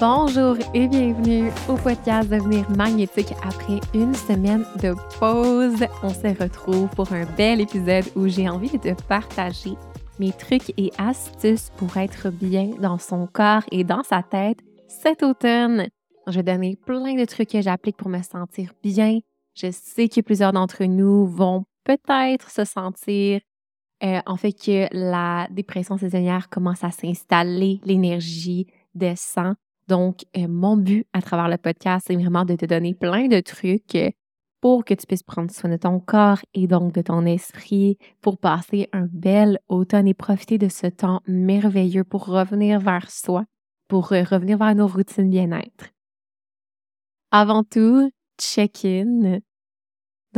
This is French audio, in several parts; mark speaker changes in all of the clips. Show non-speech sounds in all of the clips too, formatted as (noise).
Speaker 1: Bonjour et bienvenue au podcast Devenir magnétique après une semaine de pause. On se retrouve pour un bel épisode où j'ai envie de partager mes trucs et astuces pour être bien dans son corps et dans sa tête cet automne. Je vais donner plein de trucs que j'applique pour me sentir bien, je sais que plusieurs d'entre nous vont peut-être se sentir euh, en fait que la dépression saisonnière commence à s'installer, l'énergie descend. Donc, euh, mon but à travers le podcast, c'est vraiment de te donner plein de trucs euh, pour que tu puisses prendre soin de ton corps et donc de ton esprit pour passer un bel automne et profiter de ce temps merveilleux pour revenir vers soi, pour revenir vers nos routines bien-être. Avant tout, check-in.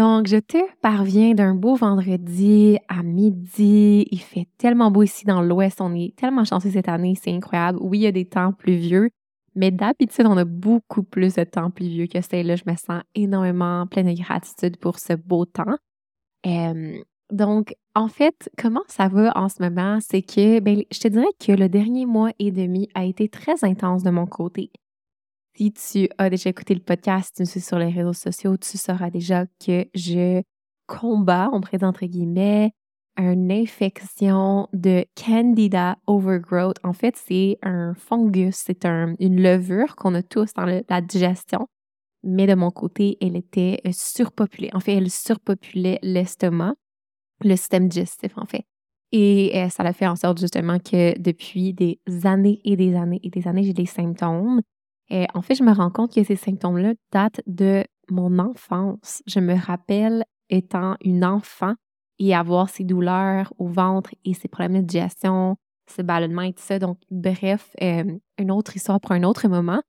Speaker 1: Donc, je te parviens d'un beau vendredi à midi. Il fait tellement beau ici dans l'Ouest. On est tellement chanceux cette année. C'est incroyable. Oui, il y a des temps pluvieux, mais d'habitude, on a beaucoup plus de temps pluvieux que celle-là. Je me sens énormément pleine de gratitude pour ce beau temps. donc, en fait, comment ça va en ce moment? C'est que, ben, je te dirais que le dernier mois et demi a été très intense de mon côté. Si tu as déjà écouté le podcast, tu me suis sur les réseaux sociaux, tu sauras déjà que je combats, on présente entre guillemets, une infection de Candida overgrowth. En fait, c'est un fungus, c'est une levure qu'on a tous dans la digestion. Mais de mon côté, elle était euh, surpopulée. En fait, elle surpopulait l'estomac, le système digestif, en fait. Et euh, ça a fait en sorte justement que depuis des années et des années et des années, j'ai des symptômes et en fait, je me rends compte que ces symptômes-là datent de mon enfance. Je me rappelle étant une enfant et avoir ces douleurs au ventre et ces problèmes de digestion, ce ballonnement et tout ça. Donc, bref, euh, une autre histoire pour un autre moment.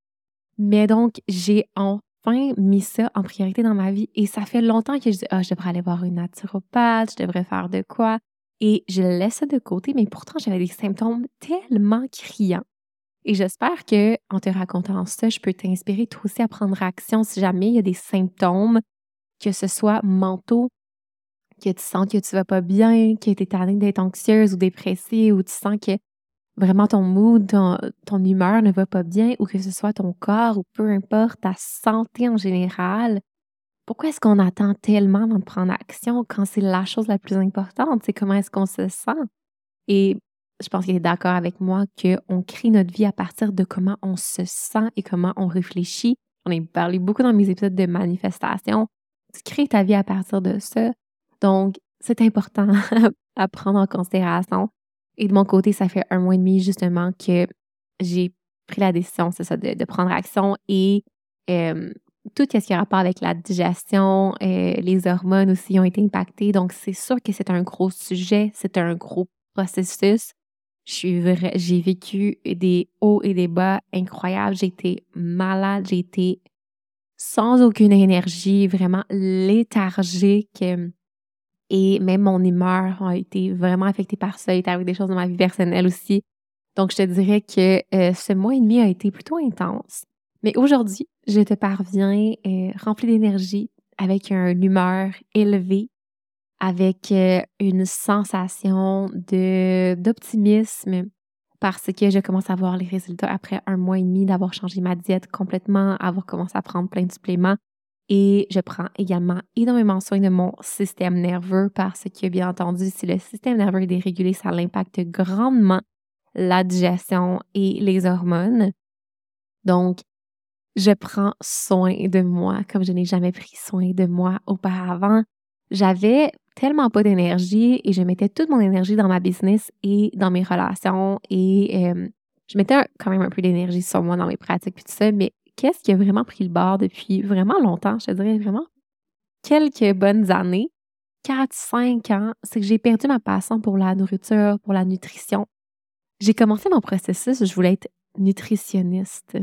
Speaker 1: Mais donc, j'ai enfin mis ça en priorité dans ma vie et ça fait longtemps que je dis, ah, je devrais aller voir une naturopathe, je devrais faire de quoi. Et je laisse ça de côté, mais pourtant, j'avais des symptômes tellement criants et j'espère que en te racontant ça, je peux t'inspirer toi aussi à prendre action si jamais il y a des symptômes, que ce soit mentaux, que tu sens que tu vas pas bien, que tu es tannée d'être anxieuse ou dépressée, ou tu sens que vraiment ton mood, ton, humeur ne va pas bien, ou que ce soit ton corps, ou peu importe, ta santé en général. Pourquoi est-ce qu'on attend tellement avant de prendre action quand c'est la chose la plus importante? C'est comment est-ce qu'on se sent? Et je pense qu'il est d'accord avec moi qu'on crée notre vie à partir de comment on se sent et comment on réfléchit. On a parlé beaucoup dans mes épisodes de manifestation. Tu crées ta vie à partir de ça. Donc, c'est important (laughs) à prendre en considération. Et de mon côté, ça fait un mois et demi justement que j'ai pris la décision, c'est ça, de, prendre action et tout ce qui a rapport avec la digestion, les hormones aussi ont été impactées. Donc, c'est sûr que c'est un gros sujet, c'est un gros processus. J'ai vécu des hauts et des bas incroyables. J'ai été malade, j'ai été sans aucune énergie, vraiment léthargique. Et même mon humeur a été vraiment affectée par ça. Il est des choses dans ma vie personnelle aussi. Donc, je te dirais que euh, ce mois et demi a été plutôt intense. Mais aujourd'hui, je te parviens euh, rempli d'énergie, avec une humeur élevée, avec euh, une sensation d'optimisme parce que je commence à voir les résultats après un mois et demi d'avoir changé ma diète complètement, avoir commencé à prendre plein de suppléments. Et je prends également énormément soin de mon système nerveux parce que, bien entendu, si le système nerveux est dérégulé, ça impacte grandement la digestion et les hormones. Donc, je prends soin de moi comme je n'ai jamais pris soin de moi auparavant. J'avais tellement pas d'énergie et je mettais toute mon énergie dans ma business et dans mes relations et euh, je mettais quand même un peu d'énergie sur moi dans mes pratiques et tout ça, mais qu'est-ce qui a vraiment pris le bord depuis vraiment longtemps, je te dirais vraiment quelques bonnes années, 4-5 ans, c'est que j'ai perdu ma passion pour la nourriture, pour la nutrition. J'ai commencé mon processus, je voulais être nutritionniste.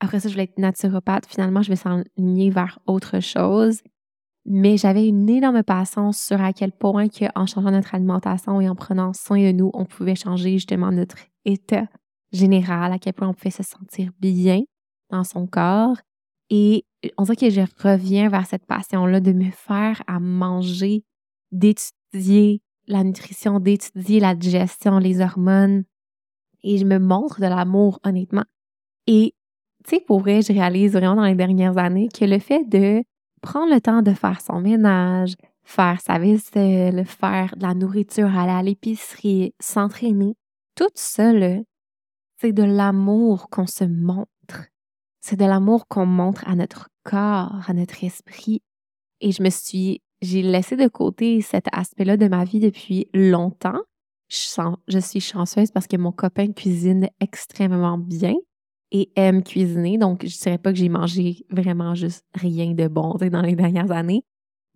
Speaker 1: Après ça, je voulais être naturopathe. Finalement, je vais s'enligner vers autre chose. Mais j'avais une énorme passion sur à quel point en changeant notre alimentation et en prenant soin de nous, on pouvait changer justement notre état général, à quel point on pouvait se sentir bien dans son corps. Et on dirait que je reviens vers cette passion-là de me faire à manger, d'étudier la nutrition, d'étudier la digestion, les hormones. Et je me montre de l'amour, honnêtement. Et, tu sais, pour vrai, je réalise vraiment dans les dernières années que le fait de prendre le temps de faire son ménage, faire sa vaisselle, faire de la nourriture, aller à l'épicerie, s'entraîner, tout ça, c'est de l'amour qu'on se montre. C'est de l'amour qu'on montre à notre corps, à notre esprit. Et je me suis, j'ai laissé de côté cet aspect-là de ma vie depuis longtemps. Je, je suis chanceuse parce que mon copain cuisine extrêmement bien et aime cuisiner. Donc, je dirais pas que j'ai mangé vraiment juste rien de bon dans les dernières années.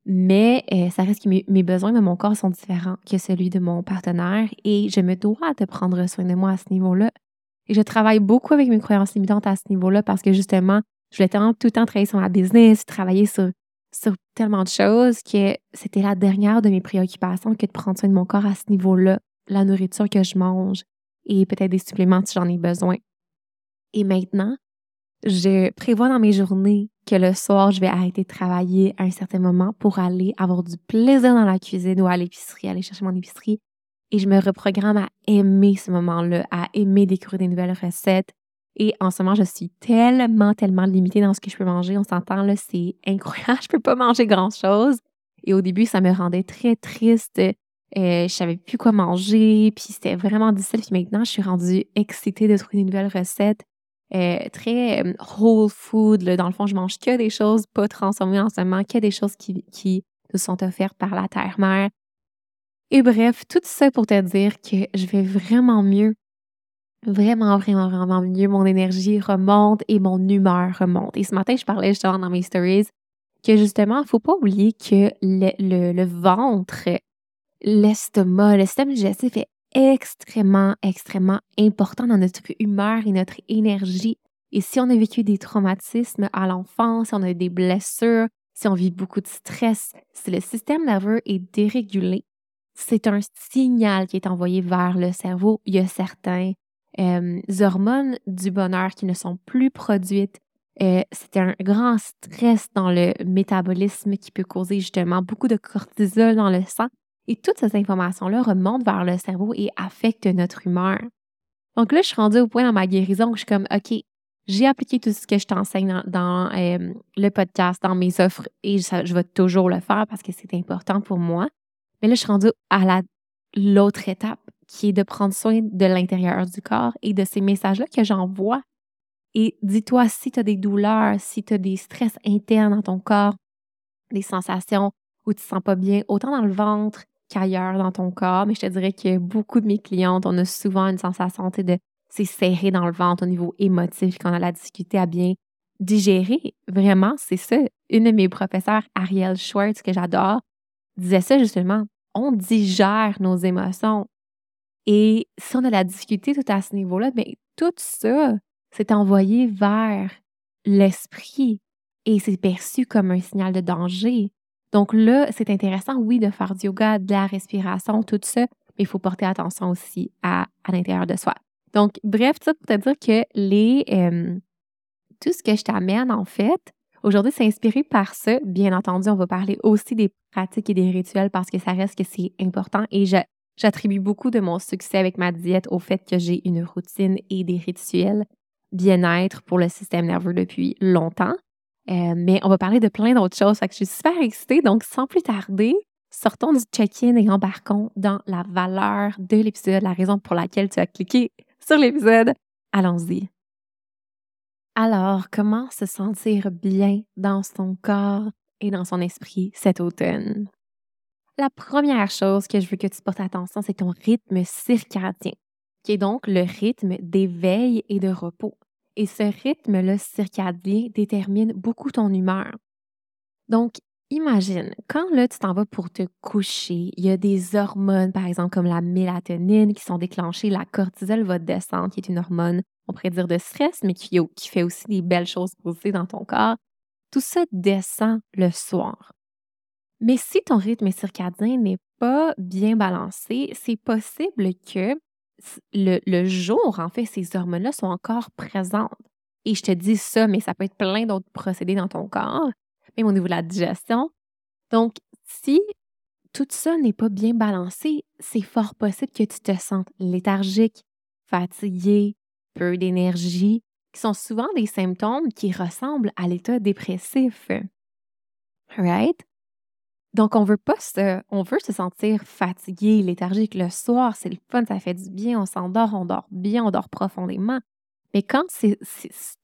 Speaker 1: Mais euh, ça reste que mes, besoins de mon corps sont différents que celui de mon partenaire et je me dois de prendre soin de moi à ce niveau-là. Et je travaille beaucoup avec mes croyances limitantes à ce niveau-là parce que justement, je voulais tellement tout le temps travailler sur ma business, travailler sur, sur tellement de choses que c'était la dernière de mes préoccupations que de prendre soin de mon corps à ce niveau-là, la nourriture que je mange et peut-être des suppléments si j'en ai besoin. Et maintenant, je prévois dans mes journées que le soir, je vais arrêter de travailler à un certain moment pour aller avoir du plaisir dans la cuisine ou à l'épicerie, aller chercher mon épicerie. Et je me reprogramme à aimer ce moment-là, à aimer découvrir des nouvelles recettes. Et en ce moment, je suis tellement, tellement limitée dans ce que je peux manger. On s'entend, là, c'est incroyable. (laughs) Je peux pas manger grand-chose. Et au début, ça me rendait très triste. Euh, je savais plus quoi manger, puis c'était vraiment difficile. Puis maintenant, je suis rendue excitée de trouver des nouvelles recettes. Euh, très euh, whole food. Dans le fond, je mange que des choses pas transformées en ce moment, que des choses qui, qui nous sont offertes par la terre-mère. Et bref, tout ça pour te dire que je vais vraiment mieux. Vraiment, vraiment, vraiment mieux. Mon énergie remonte et mon humeur remonte. Et ce matin, je parlais justement dans mes stories que justement, il faut pas oublier que le, ventre, l'estomac, le système digestif est extrêmement, extrêmement important dans notre humeur et notre énergie. Et si on a vécu des traumatismes à l'enfance, si on a des blessures, si on vit beaucoup de stress, si le système nerveux est dérégulé, c'est un signal qui est envoyé vers le cerveau. Il y a certains euh, hormones du bonheur qui ne sont plus produites. Euh, c'est un grand stress dans le métabolisme qui peut causer justement beaucoup de cortisol dans le sang et toutes ces informations-là remontent vers le cerveau et affectent notre humeur. Donc là, je suis rendue au point dans ma guérison où je suis comme, OK, j'ai appliqué tout ce que je t'enseigne dans, euh, le podcast, dans mes offres, et je vais toujours le faire parce que c'est important pour moi. Mais là, je suis rendue à l'autre étape qui est de prendre soin de l'intérieur du corps et de ces messages-là que j'envoie. Et dis-toi, si tu as des douleurs, si tu as des stress internes dans ton corps, des sensations où tu ne te sens pas bien, autant dans le ventre qu'ailleurs dans ton corps, mais je te dirais que beaucoup de mes clientes, on a souvent une sensation de c'est dans le ventre au niveau émotif, qu'on a la difficulté à bien digérer. Vraiment, c'est ça. Une de mes professeurs, Ariel Schwartz, que j'adore, disait ça justement. On digère nos émotions. Et si on a la difficulté tout à ce niveau-là, bien, tout ça, c'est envoyé vers l'esprit et c'est perçu comme un signal de danger. Donc là, c'est intéressant, oui, de faire du yoga, de la respiration, tout ça, mais il faut porter attention aussi à, l'intérieur de soi. Donc, bref, ça pour te dire que les, euh, tout ce que je t'amène, en fait, aujourd'hui, c'est inspiré par ça. Bien entendu, on va parler aussi des pratiques et des rituels parce que ça reste que c'est important et j'attribue beaucoup de mon succès avec ma diète au fait que j'ai une routine et des rituels bien-être pour le système nerveux depuis longtemps. Euh, mais on va parler de plein d'autres choses. Fait que je suis super excitée. Donc, sans plus tarder, sortons du check-in et embarquons dans la valeur de l'épisode, la raison pour laquelle tu as cliqué sur l'épisode. Allons-y. Alors, comment se sentir bien dans son corps et dans son esprit cet automne? la première chose que je veux que tu portes attention, c'est ton rythme circadien, qui est donc le rythme d'éveil et de repos. Et ce rythme-là circadien détermine beaucoup ton humeur. Donc, imagine, quand là, tu t'en vas pour te coucher, il y a des hormones, par exemple, comme la mélatonine qui sont déclenchées, la cortisol va descendre, qui est une hormone, on pourrait dire de stress, mais qui, fait aussi des belles choses positives dans ton corps. Tout ça descend le soir. Mais si ton rythme circadien n'est pas bien balancé, c'est possible que le, jour, en fait, ces hormones-là sont encore présentes. Et je te dis ça, mais ça peut être plein d'autres procédés dans ton corps, même au niveau de la digestion. Donc, si tout ça n'est pas bien balancé, c'est fort possible que tu te sentes léthargique, fatigué, peu d'énergie, qui sont souvent des symptômes qui ressemblent à l'état dépressif. Right? Donc, on veut pas se, on veut se sentir fatigué, léthargique le soir, c'est le fun, ça fait du bien, on s'endort, on dort bien, on dort profondément. Mais quand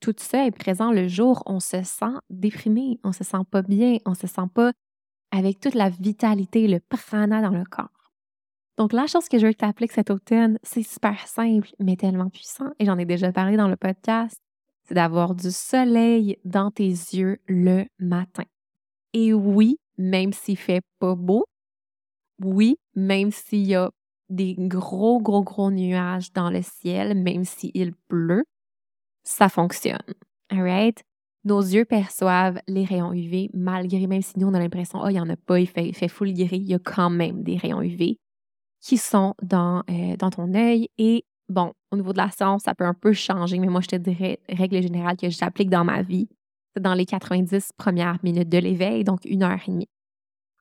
Speaker 1: tout ça est présent le jour, on se sent déprimé, on se sent pas bien, on se sent pas avec toute la vitalité, le prana dans le corps. Donc, la chose que je veux que tu appliques cet automne, c'est super simple, mais tellement puissant, et j'en ai déjà parlé dans le podcast, c'est d'avoir du soleil dans tes yeux le matin. Et oui, même s'il fait pas beau, oui, même s'il y a des gros, gros, gros nuages dans le ciel, même s'il pleut, ça fonctionne. Alright? Nos yeux perçoivent les rayons UV malgré, même si nous on a l'impression, oh, il n'y en a pas, il fait, il fait full gris, il y a quand même des rayons UV qui sont dans, euh, dans ton œil. Et bon, au niveau de la science, ça peut un peu changer, mais moi, je te dirais, règle générale que j'applique dans ma vie, dans les 90 premières minutes de l'éveil, donc une heure et demie.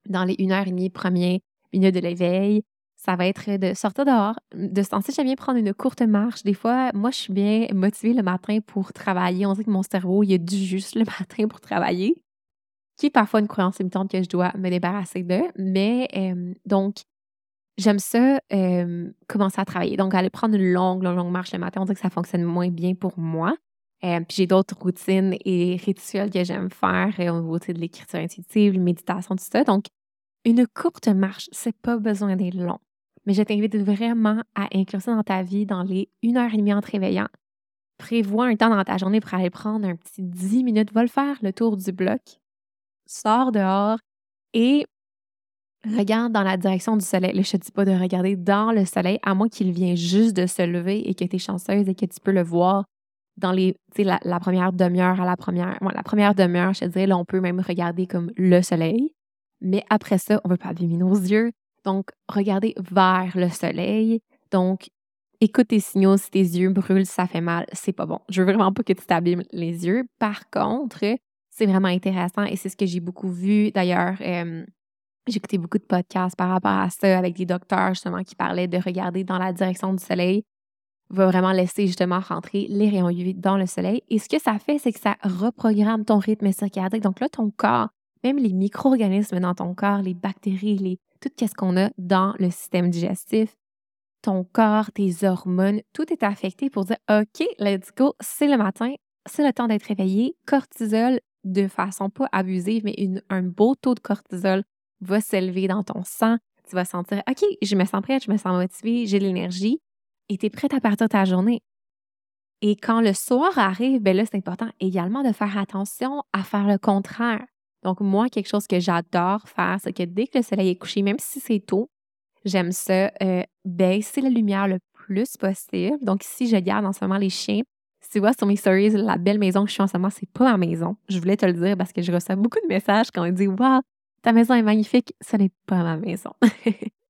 Speaker 1: Dans les une heure et demie premières minutes de l'éveil, ça va être de sortir dehors. De ce temps-ci, j'aime bien prendre une courte marche. Des fois, moi, je suis bien motivée le matin pour travailler. On dirait que mon cerveau, il a du juste le (laughs) matin pour travailler, qui est parfois une croyance limitante que je dois me débarrasser de. Mais euh, donc, j'aime ça commencer à travailler. Donc, aller prendre une longue, longue, longue marche le matin, on dirait que ça fonctionne moins bien pour moi. Euh, puis j'ai d'autres routines et rituels que j'aime faire euh, au niveau de l'écriture intuitive, méditation, tout ça. Donc, une courte marche, c'est pas besoin d'être long. Mais je t'invite vraiment à inclure dans ta vie dans les une heure et demie en te réveillant. Prévois un temps dans ta journée pour aller prendre un petit 10 minutes, va le faire le tour du bloc. Sors dehors et regarde dans la direction du soleil. je ne te dis pas de regarder dans le soleil, à moins qu'il vienne juste de se lever et que tu es chanceuse et que tu peux le voir dans les, la, la première demi-heure à la première, la première demi-heure, je te dirais, on peut même regarder comme le soleil. Mais après ça, on ne veut pas abîmer nos yeux. Donc, regardez vers le soleil. Donc, écoute tes signaux. Si tes yeux brûlent, ça fait mal, c'est pas bon. Je veux vraiment pas que tu t'abîmes les yeux. Par contre, c'est vraiment intéressant et c'est ce que j'ai beaucoup vu. D'ailleurs, euh, j'ai écouté beaucoup de podcasts par rapport à ça avec des docteurs justement qui parlaient de regarder dans la direction du soleil va vraiment laisser justement rentrer les rayons UV dans le soleil. Et ce que ça fait, c'est que ça reprogramme ton rythme circadien. Donc là, ton corps, même les micro-organismes dans ton corps, les bactéries, les, tout ce qu'on a dans le système digestif, ton corps, tes hormones, tout est affecté pour dire OK, let's go, c'est le matin, c'est le temps d'être réveillé. Cortisol, de façon pas abusive, mais un beau taux de cortisol va s'élever dans ton sang. Tu vas sentir OK, je me sens prête, je me sens motivée, j'ai de l'énergie et tu es prête à partir ta journée. Et quand le soir arrive, ben là, c'est important également de faire attention à faire le contraire. Donc, moi, quelque chose que j'adore faire, c'est que dès que le soleil est couché, même si c'est tôt, j'aime ça, euh, baisser la lumière le plus possible. Donc, si je garde en ce moment les chiens, tu vois sur mes stories, la belle maison que je suis en ce moment, c'est pas ma maison. Je voulais te le dire parce que je reçois beaucoup de messages quand on dit Waouh, ta maison est magnifique. Ce n'est pas ma maison. (laughs)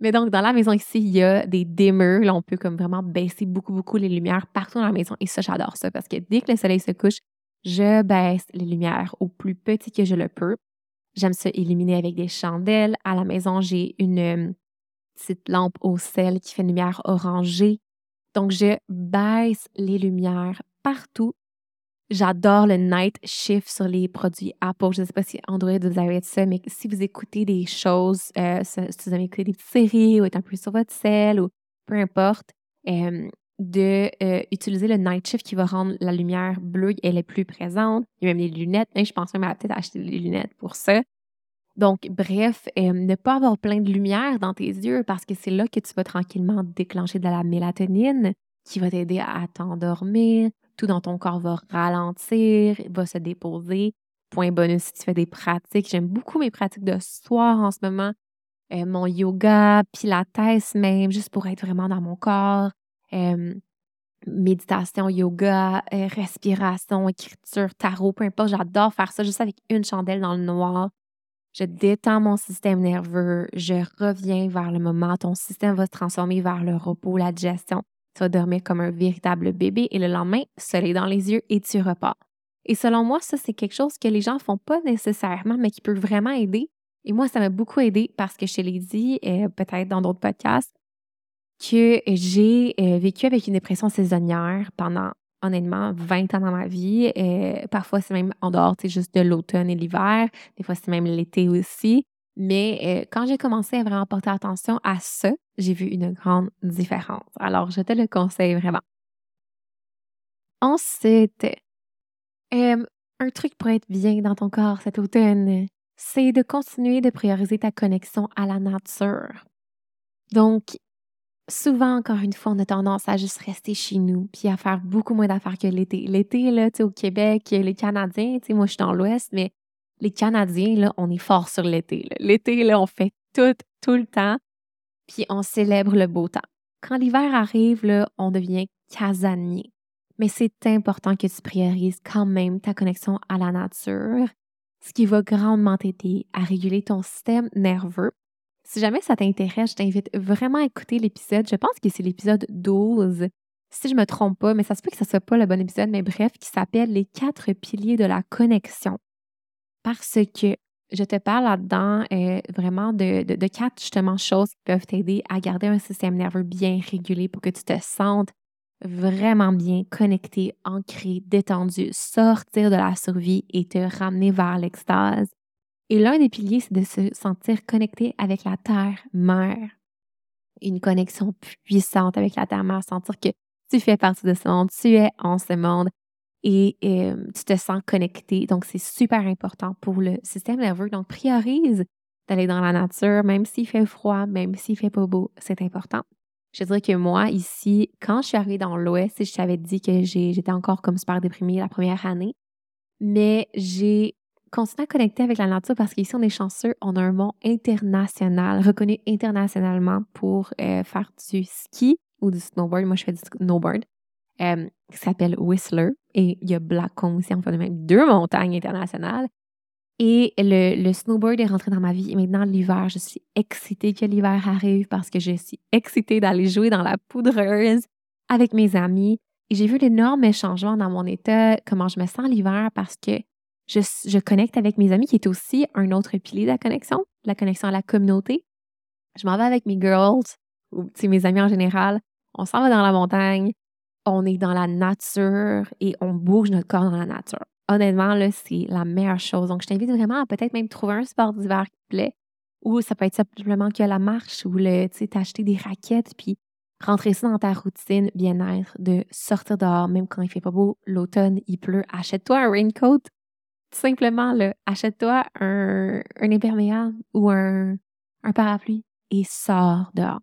Speaker 1: Mais donc, dans la maison ici, il y a des dimmers. Là, on peut comme vraiment baisser beaucoup, beaucoup les lumières partout dans la maison. Et ça, j'adore ça parce que dès que le soleil se couche, je baisse les lumières au plus petit que je le peux. J'aime ça illuminer avec des chandelles. À la maison, j'ai une euh, petite lampe au sel qui fait une lumière orangée. Donc, je baisse les lumières partout J'adore le night shift sur les produits Apple. Je ne sais pas si Android vous avez ça, mais si vous écoutez des choses, euh, si vous avez écouté des petites séries ou êtes un peu sur votre sel ou peu importe, euh, de euh, utiliser le night shift qui va rendre la lumière bleue, elle est plus présente. Il y a même les lunettes. Hein, je pense même à peut-être acheter des lunettes pour ça. Donc, bref, euh, ne pas avoir plein de lumière dans tes yeux parce que c'est là que tu vas tranquillement déclencher de la mélatonine qui va t'aider à t'endormir. Tout dans ton corps va ralentir, va se déposer. Point bonus si tu fais des pratiques. J'aime beaucoup mes pratiques de soir en ce moment. Euh, mon yoga, pilates même, juste pour être vraiment dans mon corps. Euh, méditation, yoga, respiration, écriture, tarot, peu importe. J'adore faire ça juste avec une chandelle dans le noir je détends mon système nerveux, je reviens vers le moment, ton système va se transformer vers le repos, la digestion. Tu vas dormir comme un véritable bébé et le lendemain, soleil dans les yeux et tu repars. Et selon moi, ça, c'est quelque chose que les gens font pas nécessairement, mais qui peut vraiment aider. Et moi, ça m'a beaucoup aidé parce que je l'ai dit, euh, peut-être dans d'autres podcasts, que j'ai euh, vécu avec une dépression saisonnière pendant honnêtement 20 ans dans ma vie. Euh, parfois, c'est même en dehors, c'est juste de l'automne et l'hiver. Des fois, c'est même l'été aussi. Mais euh, quand j'ai commencé à vraiment porter attention à ça, j'ai vu une grande différence. Alors, je te le conseille vraiment. Ensuite, euh, un truc pour être bien dans ton corps cet automne, c'est de continuer de prioriser ta connexion à la nature. Donc, souvent, encore une fois, on a tendance à juste rester chez nous puis à faire beaucoup moins d'affaires que l'été. L'été, là, tu sais, au Québec, les Canadiens, tu sais, moi, je suis dans l'Ouest, mais les Canadiens, on est fort sur l'été. L'été, là, on fait tout, tout le temps, puis on célèbre le beau temps. Quand l'hiver arrive, on devient casanier. Mais c'est important que tu priorises quand même ta connexion à la nature, ce qui va grandement t'aider à réguler ton système nerveux si jamais ça t'intéresse, je t'invite vraiment à écouter l'épisode. Je pense que c'est l'épisode 12, si je me trompe pas, mais ça se peut que ce soit pas le bon épisode, mais bref, qui s'appelle Les quatre piliers de la connexion. Parce que je te parle là-dedans euh, vraiment de, de, quatre justement choses qui peuvent t'aider à garder un système nerveux bien régulé pour que tu te sentes vraiment bien connecté, ancré, détendu, sortir de la survie et te ramener vers l'extase. Et l'un des piliers, c'est de se sentir connecté avec la terre-mère. Une connexion puissante avec la terre-mère, sentir que tu fais partie de ce monde, tu es en ce monde et euh, tu te sens connecté. Donc, c'est super important pour le système nerveux. Donc, priorise d'aller dans la nature, même s'il fait froid, même s'il fait pas beau, c'est important. Je dirais que moi, ici, quand je suis arrivée dans l'Ouest, je t'avais dit que j'étais encore comme super déprimée la première année, mais j'ai continuer à connecter avec la nature parce qu'ici, on est chanceux. On a un mont international, reconnu internationalement pour euh, faire du ski ou du snowboard. Moi, je fais du snowboard, euh, qui s'appelle Whistler. Et il y a Blackcomb aussi, en fait, même deux montagnes internationales. Et le, le, snowboard est rentré dans ma vie. Et maintenant, l'hiver, je suis excitée que l'hiver arrive parce que je suis excitée d'aller jouer dans la poudreuse avec mes amis. Et j'ai vu l'énorme changement dans mon état, comment je me sens l'hiver parce que je, connecte avec mes amis, qui est aussi un autre pilier de la connexion, la connexion à la communauté. Je m'en vais avec mes girls, ou mes amis en général. On s'en va dans la montagne, on est dans la nature et on bouge notre corps dans la nature. Honnêtement, là, c'est la meilleure chose. Donc, je t'invite vraiment à peut-être même trouver un sport d'hiver qui te plaît, ou ça peut être simplement que la marche ou le, tu sais, t'acheter des raquettes, puis rentrer ça dans ta routine bien-être, de sortir dehors, même quand il fait pas beau, l'automne, il pleut, achète-toi un raincoat, simplement, achète-toi un, un, imperméable ou un, un parapluie et sors dehors.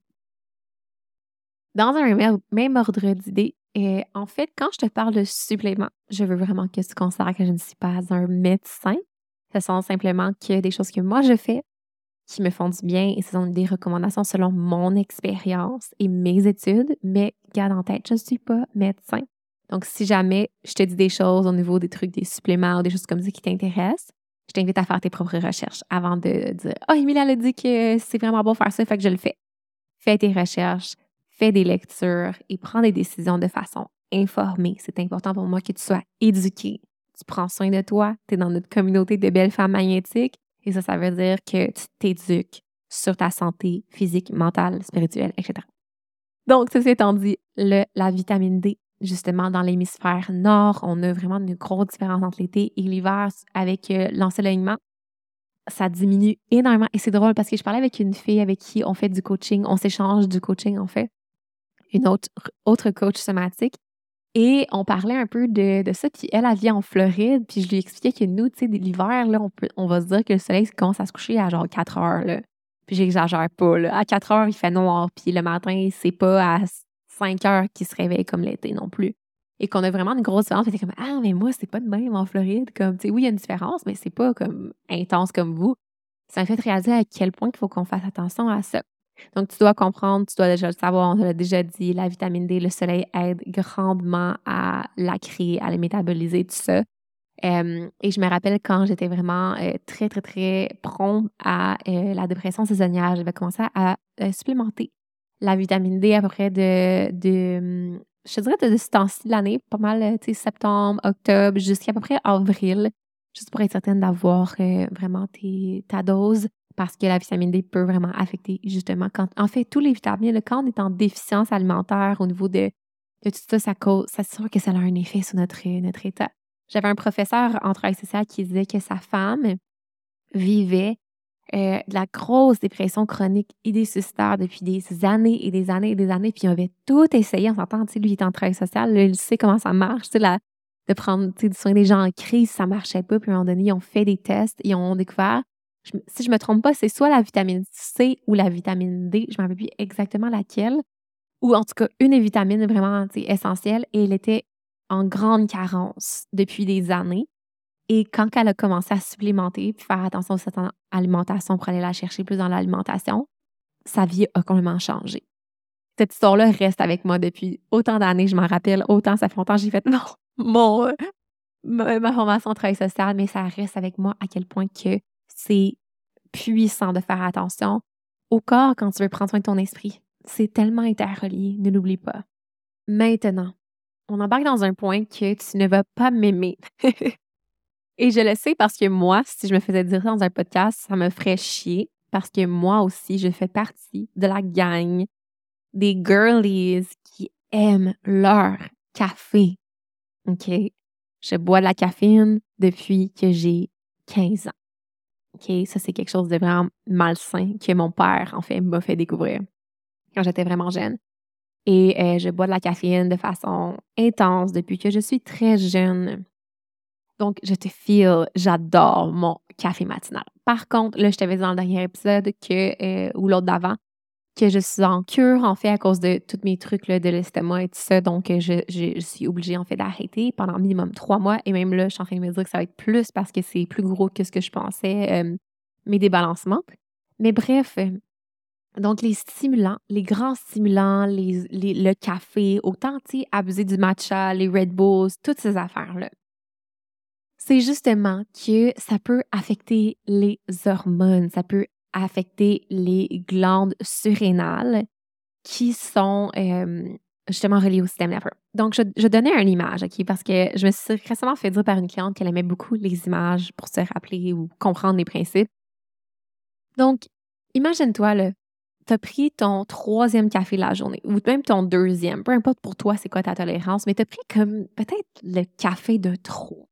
Speaker 1: Dans un même ordre d'idée, et en fait, quand je te parle de suppléments, je veux vraiment que tu considères que je ne suis pas un médecin. Ce sont simplement que des choses que moi je fais qui me font du bien et ce sont des recommandations selon mon expérience et mes études, mais garde en tête, je ne suis pas médecin. Donc, si jamais je te dis des choses au niveau des trucs, des suppléments ou des choses comme ça qui t'intéressent, je t'invite à faire tes propres recherches avant de dire Oh, Emilia a dit que c'est vraiment bon faire ça, fait que je le fais. Fais tes recherches, fais des lectures et prends des décisions de façon informée. C'est important pour moi que tu sois éduqué. Tu prends soin de toi, tu es dans notre communauté de belles femmes magnétiques et ça, ça veut dire que tu t'éduques sur ta santé physique, mentale, spirituelle, etc. Donc, ceci étant dit, le, la vitamine D, justement dans l'hémisphère nord, on a vraiment une grosse différence entre l'été et l'hiver avec euh, l'ensoleillement. Ça diminue énormément. Et c'est drôle parce que je parlais avec une fille avec qui on fait du coaching, on s'échange du coaching en fait, une autre, autre coach somatique. Et on parlait un peu de, de ça. Puis elle, elle vit en Floride. Puis je lui expliquais que nous, tu sais, l'hiver, là, on, peut, on va se dire que le soleil commence à se coucher à genre 4 heures. Là. Puis j'exagère pas. Là. À 4 heures, il fait noir. Puis le matin, c'est pas à 5 heures qu'il se réveille comme l'été non plus. Et qu'on a vraiment une grosse différence. C'était comme Ah, mais moi, c'est pas de même en Floride. Comme, tu sais, oui, il y a une différence, mais c'est pas comme intense comme vous. Ça m'a fait réaliser à quel point il faut qu'on fasse attention à ça. Donc, tu dois comprendre, tu dois déjà le savoir, on te l'a déjà dit, la vitamine D, le soleil aide grandement à la créer, à la métaboliser, tout ça. et je me rappelle quand j'étais vraiment euh, très, très, très prompt à euh, la dépression saisonnière, j'avais commencé à supplémenter la vitamine D à peu près de, de je dirais de ce temps-ci de l'année, pas mal, tu sais, septembre, octobre, jusqu'à peu près avril, juste pour être certaine d'avoir euh, vraiment ta dose parce que la vitamine D peut vraiment affecter justement quand. En fait, tous les vitamines, quand on est en déficience alimentaire au niveau de, tout ça, ça cause, ça sûr que ça a un effet sur notre, état. J'avais un professeur en travail social qui disait que sa femme vivait euh, de la grosse dépression chronique idée-suicidaire depuis des années et des années et des années. Puis il avait tout essayé, on s'entend, lui, il est en travail social, il sait comment ça marche, de prendre soin des gens en crise, ça marchait pas. Puis à un moment donné, ils ont fait des tests, ils ont découvert si je me trompe pas, c'est soit la vitamine C ou la vitamine D, je ne me rappelle plus exactement laquelle, ou en tout cas une vitamine vraiment essentielle, et elle était en grande carence depuis des années. Et quand elle a commencé à supplémenter puis faire attention à cette alimentation pour aller la chercher plus dans l'alimentation, sa vie a complètement changé. Cette histoire-là reste avec moi depuis autant d'années, je m'en rappelle, autant ça fait longtemps j'ai fait non, (laughs) mon, ma, ma formation en travail social, mais ça reste avec moi à quel point que c'est puissant de faire attention au corps quand tu veux prendre soin de ton esprit. C'est tellement interrelié, ne l'oublie pas. Maintenant, on embarque dans un point que tu ne vas pas m'aimer. (laughs) Et je le sais parce que moi, si je me faisais dire ça dans un podcast, ça me ferait chier parce que moi aussi, je fais partie de la gang des girlies qui aiment leur café. OK? Je bois de la caféine depuis que j'ai 15 ans. OK, ça c'est quelque chose de vraiment malsain que mon père, en fait, m'a fait découvrir quand j'étais vraiment jeune. Et euh, je bois de la caféine de façon intense depuis que je suis très jeune. Donc, je te feel, j'adore mon café matinal. Par contre, là, je t'avais dit dans le dernier épisode que, euh, ou l'autre d'avant, que je suis en cure, en fait, à cause de tous mes trucs là, de l'estomac et tout ça. Donc, je, je, suis obligée, en fait, d'arrêter pendant minimum trois mois. Et même là, je suis en train de me dire que ça va être plus parce que c'est plus gros que ce que je pensais, euh, mes débalancements. Mais bref, euh, donc les stimulants, les grands stimulants, les, le café, autant, tu abuser du matcha, les Red Bulls, toutes ces affaires-là. C'est justement que ça peut affecter les hormones, ça peut affecter les glandes surrénales qui sont justement reliées au système nerveux. Donc, je, donnais une image, OK, parce que je me suis récemment fait dire par une cliente qu'elle aimait beaucoup les images pour se rappeler ou comprendre les principes. Donc, imagine-toi, là, tu as pris ton troisième café de la journée, ou même ton deuxième, peu importe pour toi c'est quoi ta tolérance, mais tu as pris comme peut-être le café de trop.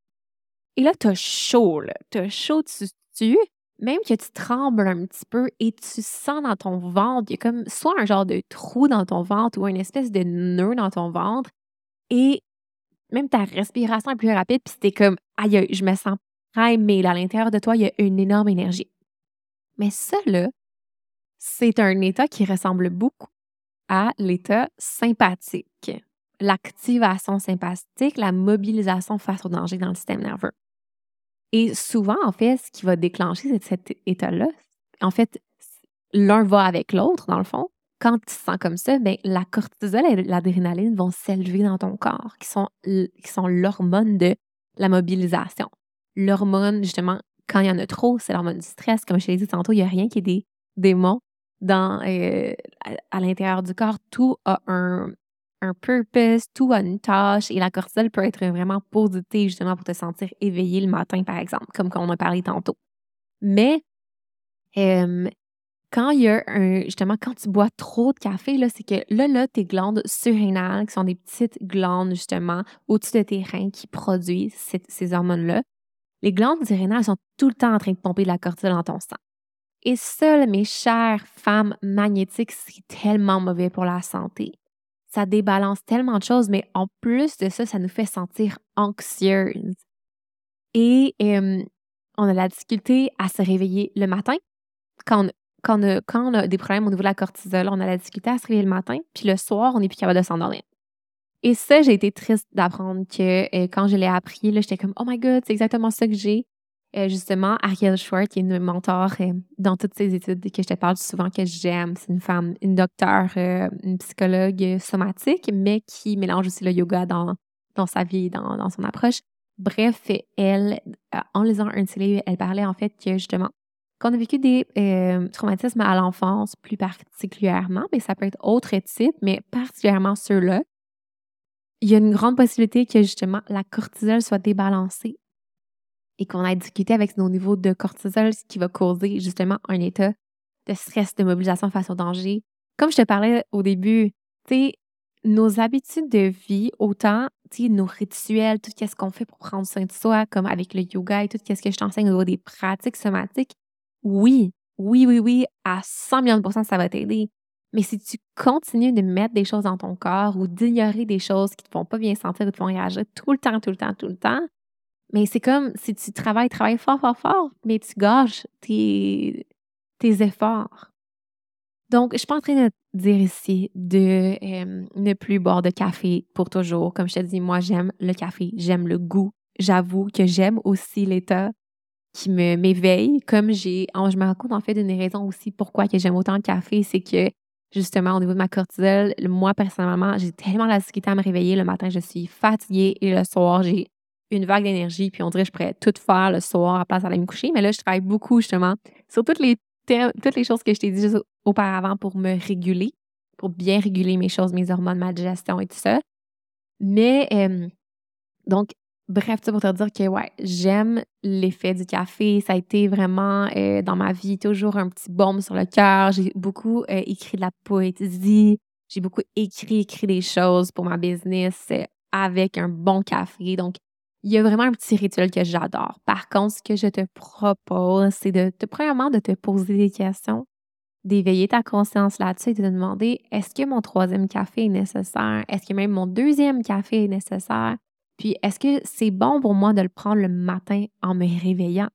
Speaker 1: Et là, tu as chaud, là. Tu as chaud, tu même que tu trembles un petit peu et tu sens dans ton ventre, il y a comme soit un genre de trou dans ton ventre ou une espèce de nœud dans ton ventre et même ta respiration est plus rapide, puis c'était comme, aïe, je me sens mais à l'intérieur de toi, il y a une énorme énergie. Mais ça, là, c'est un état qui ressemble beaucoup à l'état sympathique, l'activation sympathique, la mobilisation face au danger dans le système nerveux. Et souvent, en fait, ce qui va déclencher cet état-là, en fait, l'un va avec l'autre, dans le fond. Quand tu te sens comme ça, bien, la cortisol et l'adrénaline vont s'élever dans ton corps, qui sont, qui sont l'hormone de la mobilisation. L'hormone, justement, quand il y en a trop, c'est l'hormone du stress. Comme je l'ai dit tantôt, il n'y a rien qui est des démons dans, euh, à l'intérieur du corps. Tout a un, un purpose, tout a une tâche et la cortisol peut être vraiment positive justement pour te sentir éveillé le matin, par exemple, comme on a parlé tantôt. Mais quand il y a un, justement, quand tu bois trop de café, c'est que là, là, tes glandes surrénales, qui sont des petites glandes, justement, au-dessus de tes reins qui produisent ces, hormones-là, les glandes surrénales sont tout le temps en train de pomper de la cortisol dans ton sang. Et ça, mes chères femmes magnétiques, c'est tellement mauvais pour la santé ça débalance tellement de choses, mais en plus de ça, ça nous fait sentir anxieuses. Et on a la difficulté à se réveiller le matin. Quand on, quand, a, quand on a des problèmes au niveau de la cortisol, on a la difficulté à se réveiller le matin, puis le soir, on n'est plus capable de s'endormir. Et ça, j'ai été triste d'apprendre que quand je l'ai appris, j'étais comme, oh my god, c'est exactement ça que j'ai. Euh, justement, Ariel Schwartz, qui est une mentor euh, dans toutes ces études que je te parle souvent que j'aime. C'est une femme, une docteure, euh, une psychologue somatique, mais qui mélange aussi le yoga dans, sa vie, dans, dans son approche. Bref, elle, en lisant un de ses elle parlait en fait que justement, quand on a vécu des traumatismes à l'enfance plus particulièrement, mais ça peut être autre type, mais particulièrement ceux-là, il y a une grande possibilité que justement la cortisol soit débalancée et qu'on ait discuté avec nos niveaux de cortisol, ce qui va causer justement un état de stress, de mobilisation face au danger. Comme je te parlais au début, nos habitudes de vie, autant nos rituels, tout ce qu'on fait pour prendre soin de soi, comme avec le yoga et tout ce que je t'enseigne au niveau des pratiques somatiques, oui, oui, oui, oui, à 100 millions de pourcents, ça va t'aider. Mais si tu continues de mettre des choses dans ton corps ou d'ignorer des choses qui te font pas bien sentir ou te font réagir tout le temps, tout le temps, tout le temps, mais c'est comme si tu travailles, travailles fort, fort, fort, mais tu gâches tes, tes efforts. Donc, je suis pas en train de dire ici de ne plus boire de café pour toujours. Comme je te dis, moi, j'aime le café, j'aime le goût. J'avoue que j'aime aussi l'état qui me m'éveille. Comme j'ai, je me rends compte en fait d'une raison aussi pourquoi que j'aime autant le café, c'est que justement au niveau de ma cortisol, moi personnellement, j'ai tellement la difficulté à me réveiller le matin, je suis fatiguée et le soir, j'ai une vague d'énergie, puis on dirait que je pourrais tout faire le soir à place d'aller me coucher. Mais là, je travaille beaucoup justement sur toutes les, toutes les choses que je t'ai dit auparavant pour me réguler, pour bien réguler mes choses, mes hormones, ma digestion et tout ça. Mais donc, bref, ça pour te dire que ouais, j'aime l'effet du café. Ça a été vraiment euh, dans ma vie toujours un petit baume sur le cœur. J'ai beaucoup euh, écrit de la poésie. J'ai beaucoup écrit, écrit des choses pour ma business euh, avec un bon café. Donc, il y a vraiment un petit rituel que j'adore. Par contre, ce que je te propose, c'est de, premièrement, de te poser des questions, d'éveiller ta conscience là-dessus et de te demander est-ce que mon troisième café est nécessaire? Est-ce que même mon deuxième café est nécessaire? Puis, est-ce que c'est bon pour moi de le prendre le matin en me réveillant?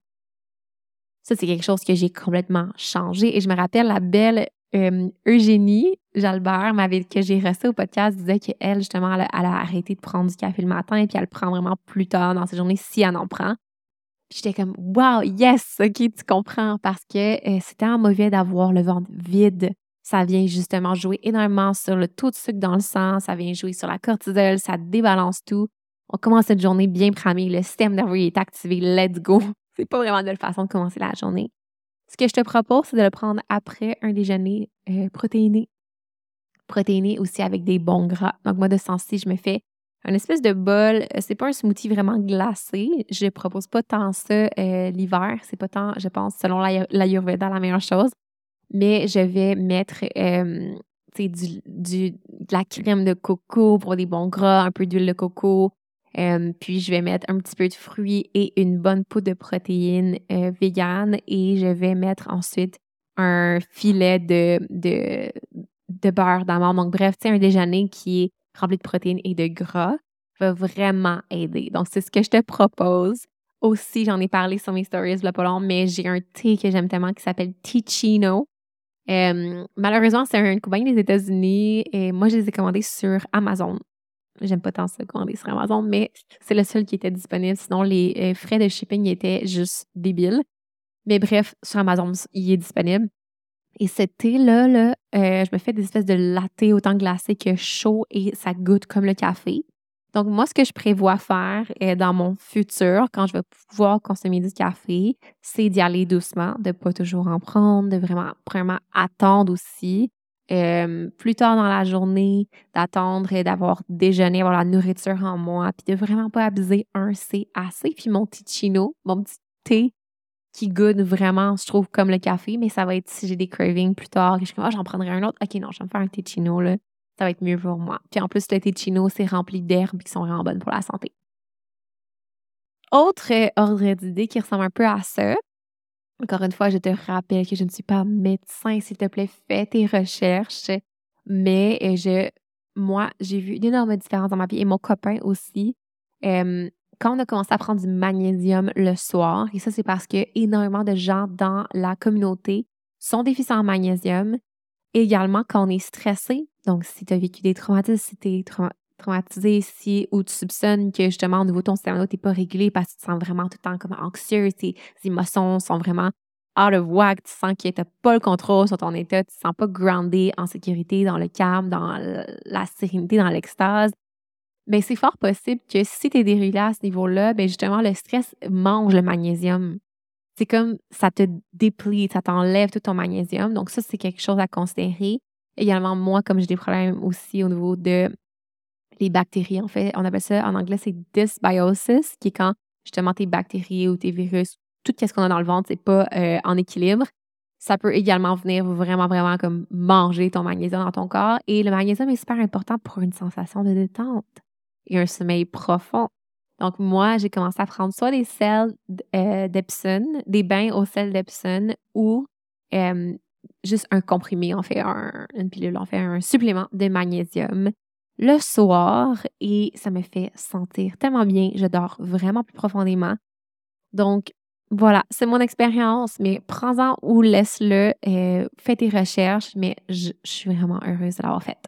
Speaker 1: Ça, c'est quelque chose que j'ai complètement changé. Et je me rappelle la belle Eugénie Jalbert, que j'ai reçue au podcast, disait qu'elle, justement, elle, a arrêté de prendre du café le matin et puis elle le prend vraiment plus tard dans ses journées si elle en prend. J'étais comme, wow, yes, ok, tu comprends, parce que euh, c'était un mauvais d'avoir le ventre vide. Ça vient justement jouer énormément sur le taux de sucre dans le sang, ça vient jouer sur la cortisol, ça débalance tout. On commence cette journée bien primée, le système nerveux est activé, let's go. (laughs) C'est pas vraiment de la façon de commencer la journée. Ce que je te propose, c'est de le prendre après un déjeuner euh, protéiné. Protéiné aussi avec des bons gras. Donc, moi, de sens je me fais un espèce de bol. Euh, c'est pas un smoothie vraiment glacé. Je propose pas tant ça euh, l'hiver. C'est pas tant, je pense, selon l'Ayurveda, la meilleure chose. Mais je vais mettre du, du, de la crème de coco pour des bons gras, un peu d'huile de coco, puis je vais mettre un petit peu de fruits et une bonne poudre de protéines euh, vegan et je vais mettre ensuite un filet de, de, de beurre d'amande. Donc bref, c'est un déjeuner qui est rempli de protéines et de gras va vraiment aider. Donc c'est ce que je te propose. Aussi, j'en ai parlé sur mes stories là pas mais j'ai un thé que j'aime tellement qui s'appelle Ticino. malheureusement, c'est une compagnie des États-Unis et moi, je les ai commandés sur Amazon. J'aime pas tant ça commander sur Amazon, mais c'est le seul qui était disponible. Sinon, les euh, frais de shipping étaient juste débiles. Mais bref, sur Amazon, il est disponible. Et ce thé-là, là, euh, je me fais des espèces de latte autant glacé que chaud et ça goûte comme le café. Donc, moi, ce que je prévois faire euh, dans mon futur, quand je vais pouvoir consommer du café, c'est d'y aller doucement, de ne pas toujours en prendre, de vraiment, premièrement, attendre aussi, plus tard dans la journée, d'attendre et d'avoir déjeuné, avoir la nourriture en moi, puis de vraiment pas abuser. Un, c'est assez. Puis mon petit chino, mon petit thé qui goûte vraiment, je trouve, comme le café, mais ça va être si j'ai des cravings plus tard, que je suis comme, ah, j'en prendrai un autre. OK, non, je vais me faire un thé chino, là. Ça va être mieux pour moi. Puis en plus, le thé chino, c'est rempli d'herbes qui sont vraiment bonnes pour la santé. Autre ordre d'idée qui ressemble un peu à ça, encore une fois, je te rappelle que je ne suis pas médecin. S'il te plaît, fais tes recherches. Mais euh, je moi, j'ai vu une énorme différence dans ma vie et mon copain aussi. quand on a commencé à prendre du magnésium le soir, et ça, c'est parce que énormément de gens dans la communauté sont déficients en magnésium. Également, quand on est stressé, donc si tu as vécu des traumatismes, si tu es traumatisé ici ou tu soupçonnes que justement au niveau de ton cerveau, tu n'es pas réglé parce que tu te sens vraiment tout le temps comme anxieux, tes émotions sont vraiment out of whack, tu sens que tu n'as pas le contrôle sur ton état, tu ne te sens pas groundé en sécurité, dans le calme, dans la sérénité, dans l'extase. Mais c'est fort possible que si tu es dérégulé à ce niveau-là, ben justement, le stress mange le magnésium. C'est comme ça te déplite, ça t'enlève tout ton magnésium. Donc, ça, c'est quelque chose à considérer. Également, moi, comme j'ai des problèmes aussi au niveau de les bactéries, en fait, on appelle ça en anglais, c'est dysbiosis, qui est quand justement tes bactéries ou tes virus tout ce qu'on a dans le ventre, c'est pas euh, en équilibre. Ça peut également venir vraiment, vraiment comme manger ton magnésium dans ton corps. Et le magnésium est super important pour une sensation de détente et un sommeil profond. Donc, moi, j'ai commencé à prendre soit des sels euh, d'Epsom, des bains au sel d'Epsom ou euh, juste un comprimé, on fait une pilule, on fait un supplément de magnésium le soir et ça me fait sentir tellement bien. Je dors vraiment plus profondément. Donc, voilà, c'est mon expérience, mais prends-en ou laisse-le, euh, fais tes recherches, mais je, suis vraiment heureuse de l'avoir faite.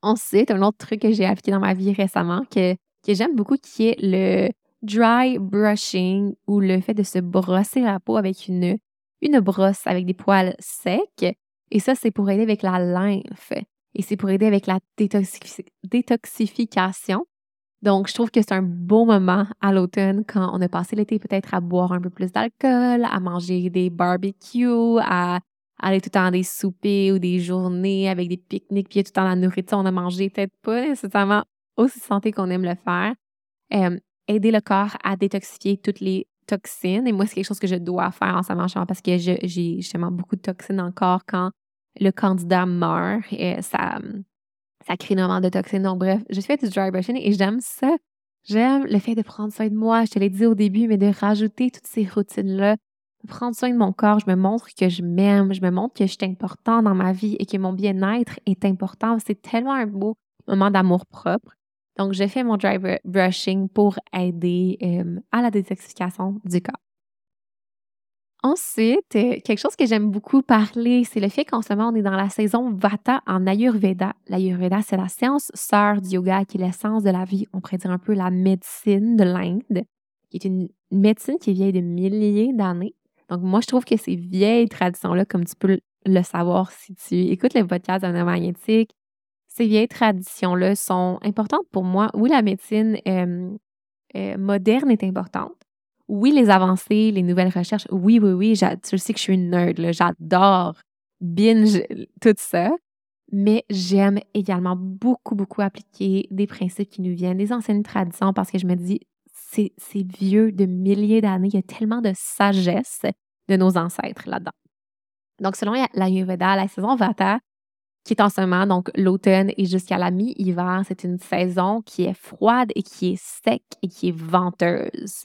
Speaker 1: Ensuite, un autre truc que j'ai appliqué dans ma vie récemment, que, que j'aime beaucoup, qui est le dry brushing ou le fait de se brosser la peau avec une, une brosse avec des poils secs. Et ça, c'est pour aider avec la lymphe et c'est pour aider avec la détoxification. Donc, je trouve que c'est un bon moment à l'automne quand on a passé l'été peut-être à boire un peu plus d'alcool, à manger des barbecues, à aller tout le temps des soupers ou des journées avec des pique-niques, puis tout le temps la nourriture, on a mangé peut-être pas nécessairement aussi santé qu'on aime le faire. Aider le corps à détoxifier toutes les toxines. Et moi, c'est quelque chose que je dois faire en ce moment parce que j'ai justement beaucoup de toxines corps quand le candidat meurt. Et ça, ça crée énormément de toxines. Donc, bref, je fais du dry brushing et j'aime ça. J'aime le fait de prendre soin de moi. Je te l'ai dit au début, mais de rajouter toutes ces routines-là, prendre soin de mon corps. Je me montre que je m'aime. Je me montre que je suis important dans ma vie et que mon bien-être est important. C'est tellement un beau moment d'amour propre. Donc, je fais mon dry brushing pour aider euh, à la détoxification du corps. Ensuite, euh, quelque chose que j'aime beaucoup parler, c'est le fait qu'en ce moment, on est dans la saison Vata en Ayurveda. L'Ayurveda, c'est la science sœur du yoga, qui est l'essence de la vie. On pourrait dire un peu la médecine de l'Inde, qui est une médecine qui est vieille de milliers d'années. Donc, moi, je trouve que ces vieilles traditions-là, comme tu peux le savoir si tu écoutes les podcasts d'un magnétique, ces vieilles traditions-là sont importantes pour moi. Oui, la médecine euh, euh, moderne est importante oui, les avancées, les nouvelles recherches, oui, oui, oui, tu sais que je suis une nerd, j'adore binge tout ça, mais j'aime également beaucoup, beaucoup appliquer des principes qui nous viennent des anciennes traditions parce que je me dis, c'est vieux de milliers d'années, il y a tellement de sagesse de nos ancêtres là-dedans. Donc, selon l'Ayurveda, la saison Vata, qui est en ce moment, donc l'automne et jusqu'à la mi-hiver, c'est une saison qui est froide et qui est sec et qui est venteuse.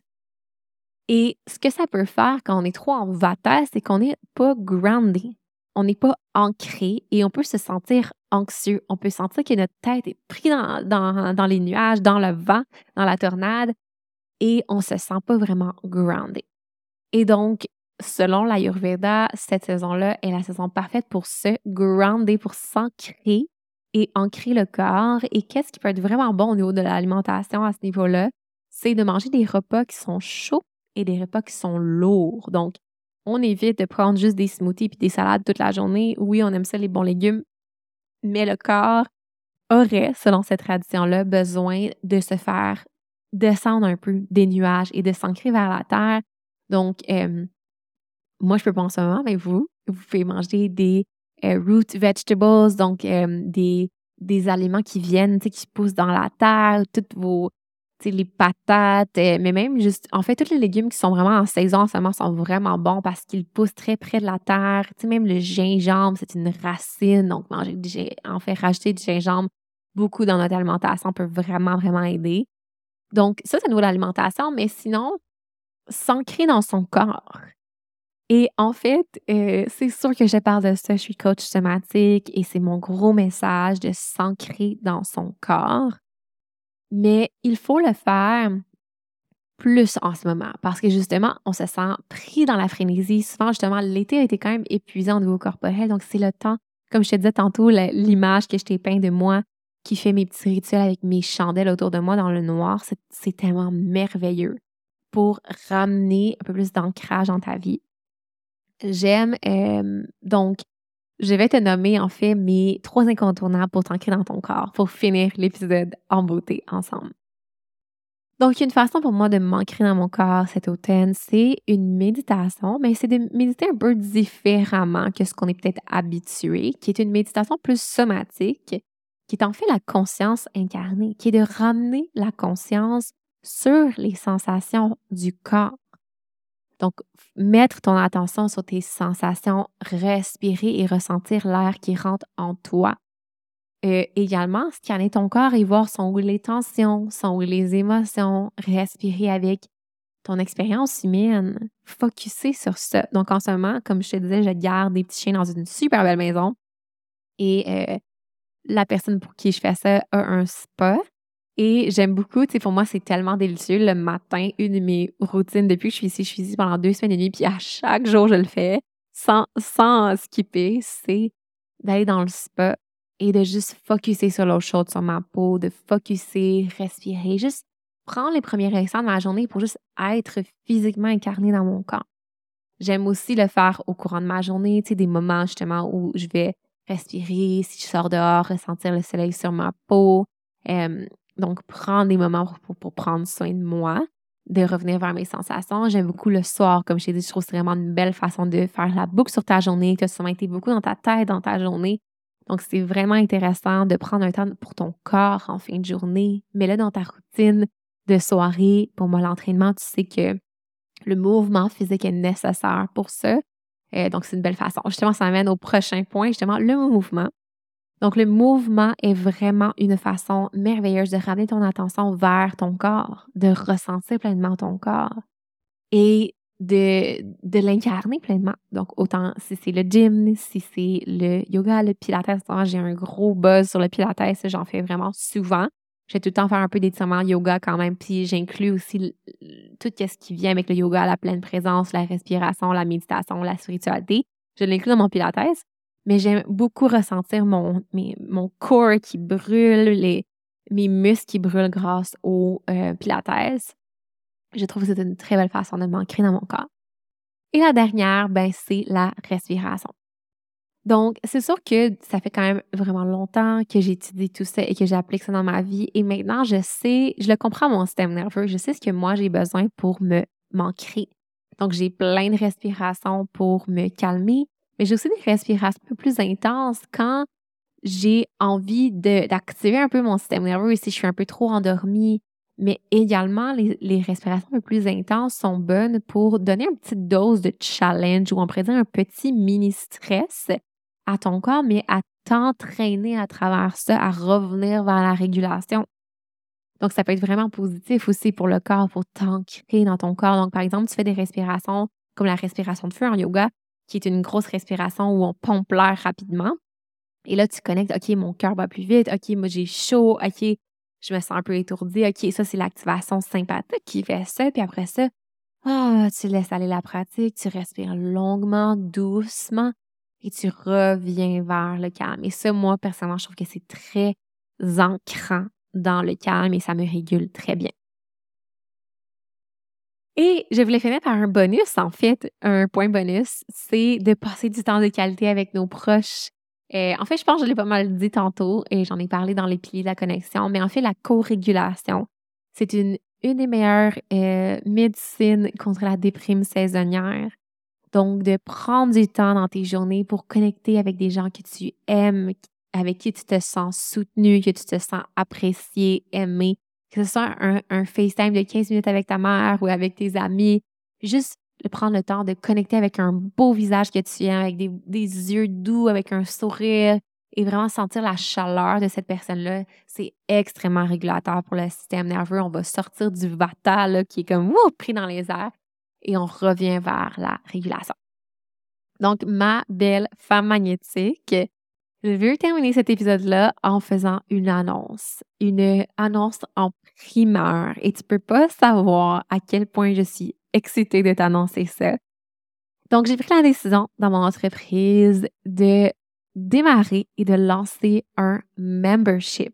Speaker 1: Et ce que ça peut faire quand on est trop en vata, c'est qu'on n'est pas groundé, on n'est pas ancré et on peut se sentir anxieux. On peut sentir que notre tête est prise dans, les nuages, dans le vent, dans la tornade et on se sent pas vraiment groundé. Et donc, selon l'Ayurveda, cette saison-là est la saison parfaite pour se grounder, pour s'ancrer et ancrer le corps. Et qu'est-ce qui peut être vraiment bon au niveau de l'alimentation à ce niveau-là? C'est de manger des repas qui sont chauds et des repas qui sont lourds. Donc, on évite de prendre juste des smoothies puis des salades toute la journée. Oui, on aime ça, les bons légumes, mais le corps aurait, selon cette tradition-là, besoin de se faire descendre un peu des nuages et de s'ancrer vers la terre. Donc, euh, moi, je peux pas en ce moment, mais vous, vous pouvez manger des euh, root vegetables, donc euh, des, des aliments qui viennent, qui poussent dans la terre, toutes vos, les patates, euh, mais même juste, en fait, tous les légumes qui sont vraiment en saison en ce moment sont vraiment bons parce qu'ils poussent très près de la terre. Tu sais, même le gingembre, c'est une racine. Donc, manger, en fait, rajouter du gingembre beaucoup dans notre alimentation peut vraiment, vraiment aider. Donc, ça, c'est au niveau de l'alimentation, mais sinon, s'ancrer dans son corps. Et en fait, euh, c'est sûr que je parle de ça, je suis coach somatique et c'est mon gros message de s'ancrer dans son corps. Mais il faut le faire plus en ce moment parce que justement, on se sent pris dans la frénésie. Souvent, justement, l'été a été quand même épuisant au niveau corporel. Donc, c'est le temps, comme je te disais tantôt, l'image que je t'ai peint de moi qui fait mes petits rituels avec mes chandelles autour de moi dans le noir, c'est tellement merveilleux pour ramener un peu plus d'ancrage dans ta vie. J'aime, euh, donc, je vais te nommer en fait mes trois incontournables pour t'ancrer dans ton corps, pour finir l'épisode en beauté ensemble. Donc, une façon pour moi de m'ancrer dans mon corps cet automne, c'est une méditation, mais c'est de méditer un peu différemment que ce qu'on est peut-être habitué, qui est une méditation plus somatique, qui est en fait la conscience incarnée, qui est de ramener la conscience sur les sensations du corps. Donc, mettre ton attention sur tes sensations, respirer et ressentir l'air qui rentre en toi. Euh, également, scanner ton corps et voir sont où les tensions, sont où les émotions, respirer avec ton expérience humaine, focuser sur ça. Donc, en ce moment, comme je te disais, je garde des petits chiens dans une super belle maison et euh, la personne pour qui je fais ça a un spa. Et j'aime beaucoup, tu sais, pour moi, c'est tellement délicieux le matin, une de mes routines depuis que je suis ici, je suis ici pendant deux semaines et demie, puis à chaque jour, je le fais sans, sans skipper, c'est d'aller dans le spa, et de juste focuser sur l'eau chaude sur ma peau, de focuser, respirer, juste prendre les premiers instants de ma journée pour juste être physiquement incarné dans mon corps. J'aime aussi le faire au courant de ma journée, tu sais, des moments justement où je vais respirer, si je sors dehors, ressentir le soleil sur ma peau. Donc, prendre des moments pour, prendre soin de moi, de revenir vers mes sensations. J'aime beaucoup le soir, comme je t'ai dit, je trouve c'est vraiment une belle façon de faire la boucle sur ta journée. Tu as sûrement été beaucoup dans ta tête, dans ta journée. Donc, c'est vraiment intéressant de prendre un temps pour ton corps en fin de journée. Mais là, dans ta routine de soirée, pour moi, l'entraînement, tu sais que le mouvement physique est nécessaire pour ça. Euh, donc, c'est une belle façon. Justement, ça m'amène au prochain point, justement, le mouvement. Donc, le mouvement est vraiment une façon merveilleuse de ramener ton attention vers ton corps, de ressentir pleinement ton corps. Et de, l'incarner pleinement. Donc, autant si c'est le gym, si c'est le yoga, le pilates, j'ai un gros buzz sur le pilates, j'en fais vraiment souvent. Je vais tout le temps faire un peu d'étirement yoga quand même, puis j'inclus aussi tout ce qui vient avec le yoga, la pleine présence, la respiration, la méditation, la spiritualité. Je l'inclus dans mon pilates, mais j'aime beaucoup ressentir mon, mon corps qui brûle, les, mes muscles qui brûlent grâce au euh, pilates. Je trouve que c'est une très belle façon de m'ancrer dans mon corps. Et la dernière, ben, c'est la respiration. Donc, c'est sûr que ça fait quand même vraiment longtemps que j'étudie tout ça et que j'applique ça dans ma vie. Et maintenant, je sais, je le comprends mon système nerveux. Je sais ce que moi j'ai besoin pour me m'ancrer. Donc, j'ai plein de respirations pour me calmer, mais j'ai aussi des respirations un peu plus intenses quand j'ai envie d'activer un peu mon système nerveux si je suis un peu trop endormie mais également, les, respirations un peu plus intenses sont bonnes pour donner une petite dose de challenge ou on pourrait dire un petit mini stress à ton corps, mais à t'entraîner à travers ça, à revenir vers la régulation. Donc, ça peut être vraiment positif aussi pour le corps, pour t'ancrer dans ton corps. Donc, par exemple, tu fais des respirations comme la respiration de feu en yoga, qui est une grosse respiration où on pompe l'air rapidement. Et là, tu connectes, OK, mon cœur va plus vite, OK, moi j'ai chaud, OK, je me sens un peu étourdie. OK, ça, c'est l'activation sympathique qui fait ça. Puis après ça, ah, tu laisses aller la pratique, tu respires longuement, doucement et tu reviens vers le calme. Et ça, moi, personnellement, je trouve que c'est très ancrant dans le calme et ça me régule très bien. Et je voulais finir par un bonus, en fait, un point bonus, c'est de passer du temps de qualité avec nos proches euh, en fait, je pense que je l'ai pas mal dit tantôt et j'en ai parlé dans les piliers de la connexion, mais en fait, la co-régulation, c'est une, une des meilleures euh, médecines contre la déprime saisonnière. Donc, de prendre du temps dans tes journées pour connecter avec des gens que tu aimes, avec qui tu te sens soutenu, que tu te sens apprécié, aimé, que ce soit un, un FaceTime de 15 minutes avec ta mère ou avec tes amis, juste prendre le temps de connecter avec un beau visage que tu aimes, avec des, yeux doux, avec un sourire et vraiment sentir la chaleur de cette personne-là, c'est extrêmement régulateur pour le système nerveux. On va sortir du vata qui est comme pris dans les airs et on revient vers la régulation. Donc, ma belle femme magnétique, je veux terminer cet épisode-là en faisant une annonce. Une annonce en primeur. Et tu peux pas savoir à quel point je suis excitée de t'annoncer ça. Donc, j'ai pris la décision dans mon entreprise de démarrer et de lancer un membership.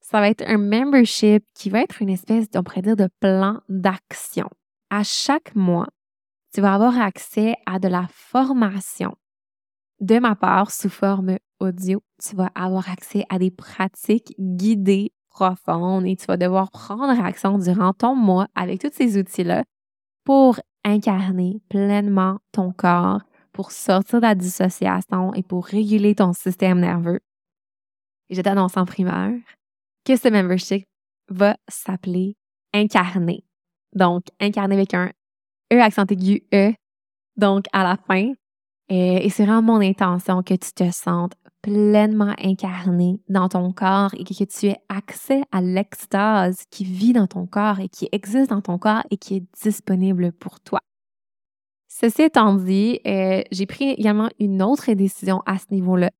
Speaker 1: Ça va être un membership qui va être une espèce, on pourrait dire, de plan d'action. À chaque mois, tu vas avoir accès à de la formation. De ma part, sous forme audio, tu vas avoir accès à des pratiques guidées profondes et tu vas devoir prendre action durant ton mois avec tous ces outils-là pour incarner pleinement ton corps, pour sortir de la dissociation et pour réguler ton système nerveux. Je t'annonce en primeur que ce membership va s'appeler Incarner. Donc, incarner avec un E accent aigu E, donc à la fin. Et, c'est vraiment mon intention que tu te sentes pleinement incarné dans ton corps et que tu aies accès à l'extase qui vit dans ton corps et qui existe dans ton corps et qui est disponible pour toi. Ceci étant dit, euh, j'ai pris également une autre décision à ce niveau-là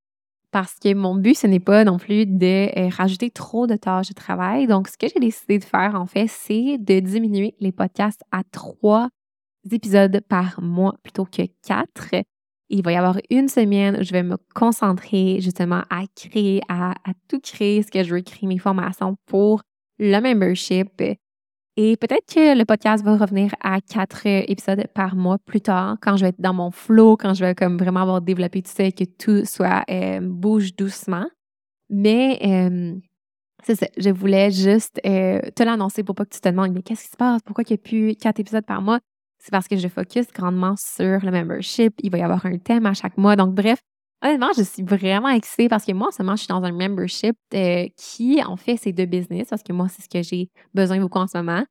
Speaker 1: parce que mon but, ce n'est pas non plus de euh, rajouter trop de tâches de travail. Donc, ce que j'ai décidé de faire, en fait, c'est de diminuer les podcasts à trois épisodes par mois plutôt que quatre. Il va y avoir une semaine où je vais me concentrer justement à créer, à, tout créer ce que je veux créer, mes formations pour le membership. Et peut-être que le podcast va revenir à quatre épisodes par mois plus tard, quand je vais être dans mon flow, quand je vais comme vraiment avoir développé tout ça et que tout soit euh, bouge doucement. Mais euh, c'est ça, je voulais juste euh, te l'annoncer pour pas que tu te demandes mais qu'est-ce qui se passe? Pourquoi il n'y a plus quatre épisodes par mois? C'est parce que je focus grandement sur le membership. Il va y avoir un thème à chaque mois. Donc, bref, honnêtement, je suis vraiment excitée parce que moi, en ce moment, je suis dans un membership euh, qui, en fait, c'est de business parce que moi, c'est ce que j'ai besoin beaucoup en ce moment.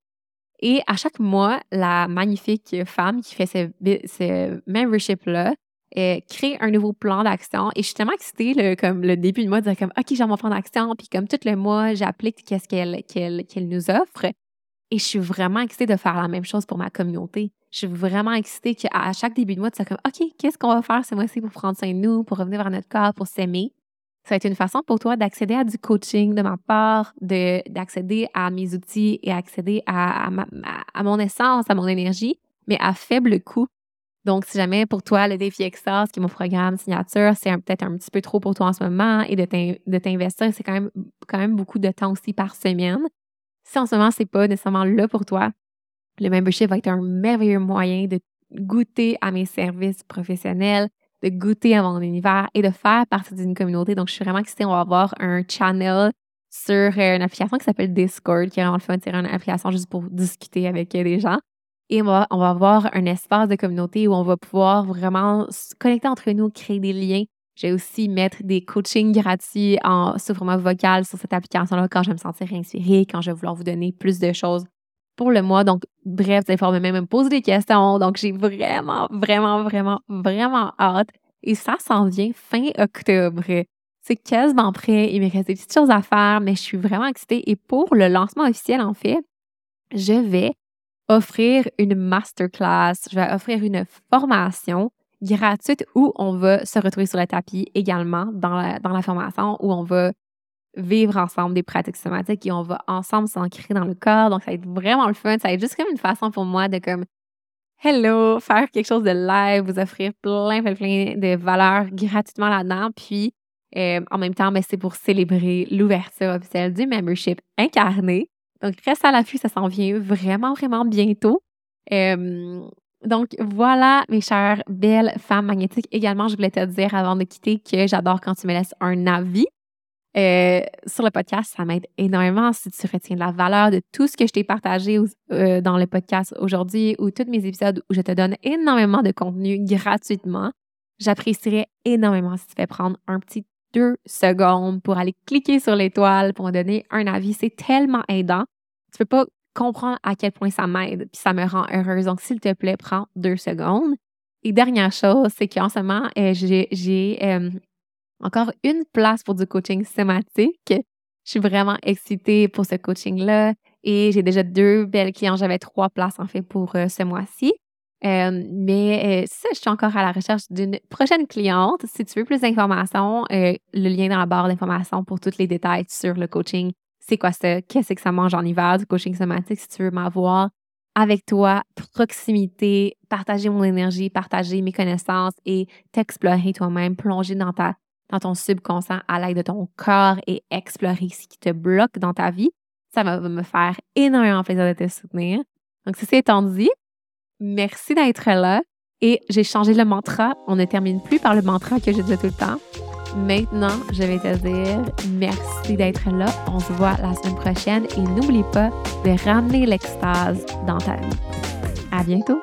Speaker 1: Et à chaque mois, la magnifique femme qui fait ce, membership-là euh, crée un nouveau plan d'action. Et je suis tellement excitée, le, comme le début de mois, de dire comme, OK, j'ai mon plan d'action. Puis comme tout le mois, j'applique qu'est-ce qu'elle qu'elle nous offre. Et je suis vraiment excitée de faire la même chose pour ma communauté. Je suis vraiment excitée qu'à chaque début de mois, tu sois comme OK, qu'est-ce qu'on va faire ce mois-ci pour prendre soin de nous, pour revenir vers notre corps, pour s'aimer? Ça va être une façon pour toi d'accéder à du coaching de ma part, d'accéder à mes outils et accéder à, à, mon essence, à mon énergie, mais à faible coût. Donc, si jamais pour toi, le défi Extase, qui est mon programme signature, c'est peut-être un petit peu trop pour toi en ce moment et de t'investir, c'est quand même, quand même beaucoup de temps aussi par semaine. Si en ce moment, c'est pas nécessairement là pour toi, le membership va être un merveilleux moyen de goûter à mes services professionnels, de goûter à mon univers et de faire partie d'une communauté. Donc, je suis vraiment excitée. On va avoir un channel sur euh, une application qui s'appelle Discord, qui est vraiment le fun. C'est une application juste pour discuter avec euh, des gens. Et on va, on va avoir un espace de communauté où on va pouvoir vraiment se connecter entre nous, créer des liens. Je vais aussi mettre des coachings gratuits en, sous format vocal sur cette application-là quand je vais me sentir inspirée, quand je vais vouloir vous donner plus de choses pour le mois. Donc, bref, vous allez même me poser des questions. Donc, j'ai vraiment, vraiment, vraiment, vraiment hâte. Et ça s'en vient fin octobre. C'est quasiment prêt. Il me reste des petites choses à faire, mais je suis vraiment excitée. Et pour le lancement officiel, en fait, je vais offrir une masterclass. Je vais offrir une formation gratuite où on va se retrouver sur le tapis également dans la, dans la formation, où on va vivre ensemble des pratiques somatiques et on va ensemble s'ancrer dans le corps. Donc, ça va être vraiment le fun. Ça va être juste comme une façon pour moi de comme hello, faire quelque chose de live, vous offrir plein, plein, plein de valeurs gratuitement là-dedans. Puis, euh, en même temps, ben, c'est pour célébrer l'ouverture officielle du membership incarné. Donc, reste à l'affût, ça s'en vient vraiment, vraiment bientôt. Euh, donc, voilà, mes chères belles femmes magnétiques. Également, je voulais te dire avant de quitter que j'adore quand tu me laisses un avis euh, sur le podcast, ça m'aide énormément si tu retiens la valeur de tout ce que je t'ai partagé euh, dans le podcast aujourd'hui ou tous mes épisodes où je te donne énormément de contenu gratuitement. J'apprécierais énormément si tu fais prendre un petit deux secondes pour aller cliquer sur l'étoile pour me donner un avis. C'est tellement aidant. Tu peux pas comprendre à quel point ça m'aide, puis ça me rend heureuse. Donc, s'il te plaît, prends deux secondes. Et dernière chose, c'est qu'en ce moment, euh, j'ai encore une place pour du coaching thématique. Je suis vraiment excitée pour ce coaching-là et j'ai déjà deux belles clients. J'avais trois places en fait pour euh, ce mois-ci. Euh, mais ça, je suis encore à la recherche d'une prochaine cliente. Si tu veux plus d'informations, le lien dans la barre d'informations pour tous les détails sur le coaching. C'est quoi ça? Qu'est-ce que ça mange en hiver du coaching somatique si tu veux m'avoir? Avec toi, proximité, partager mon énergie, partager mes connaissances et t'explorer toi-même, plonger dans ta dans ton subconscient à l'aide de ton corps et explorer ce qui te bloque dans ta vie. Ça va me faire énormément plaisir de te soutenir. Donc, ceci étant dit, merci d'être là. Et j'ai changé le mantra. On ne termine plus par le mantra que je dis tout le temps. Maintenant, je vais te dire merci d'être là. On se voit la semaine prochaine et n'oublie pas de ramener l'extase dans ta vie. À bientôt!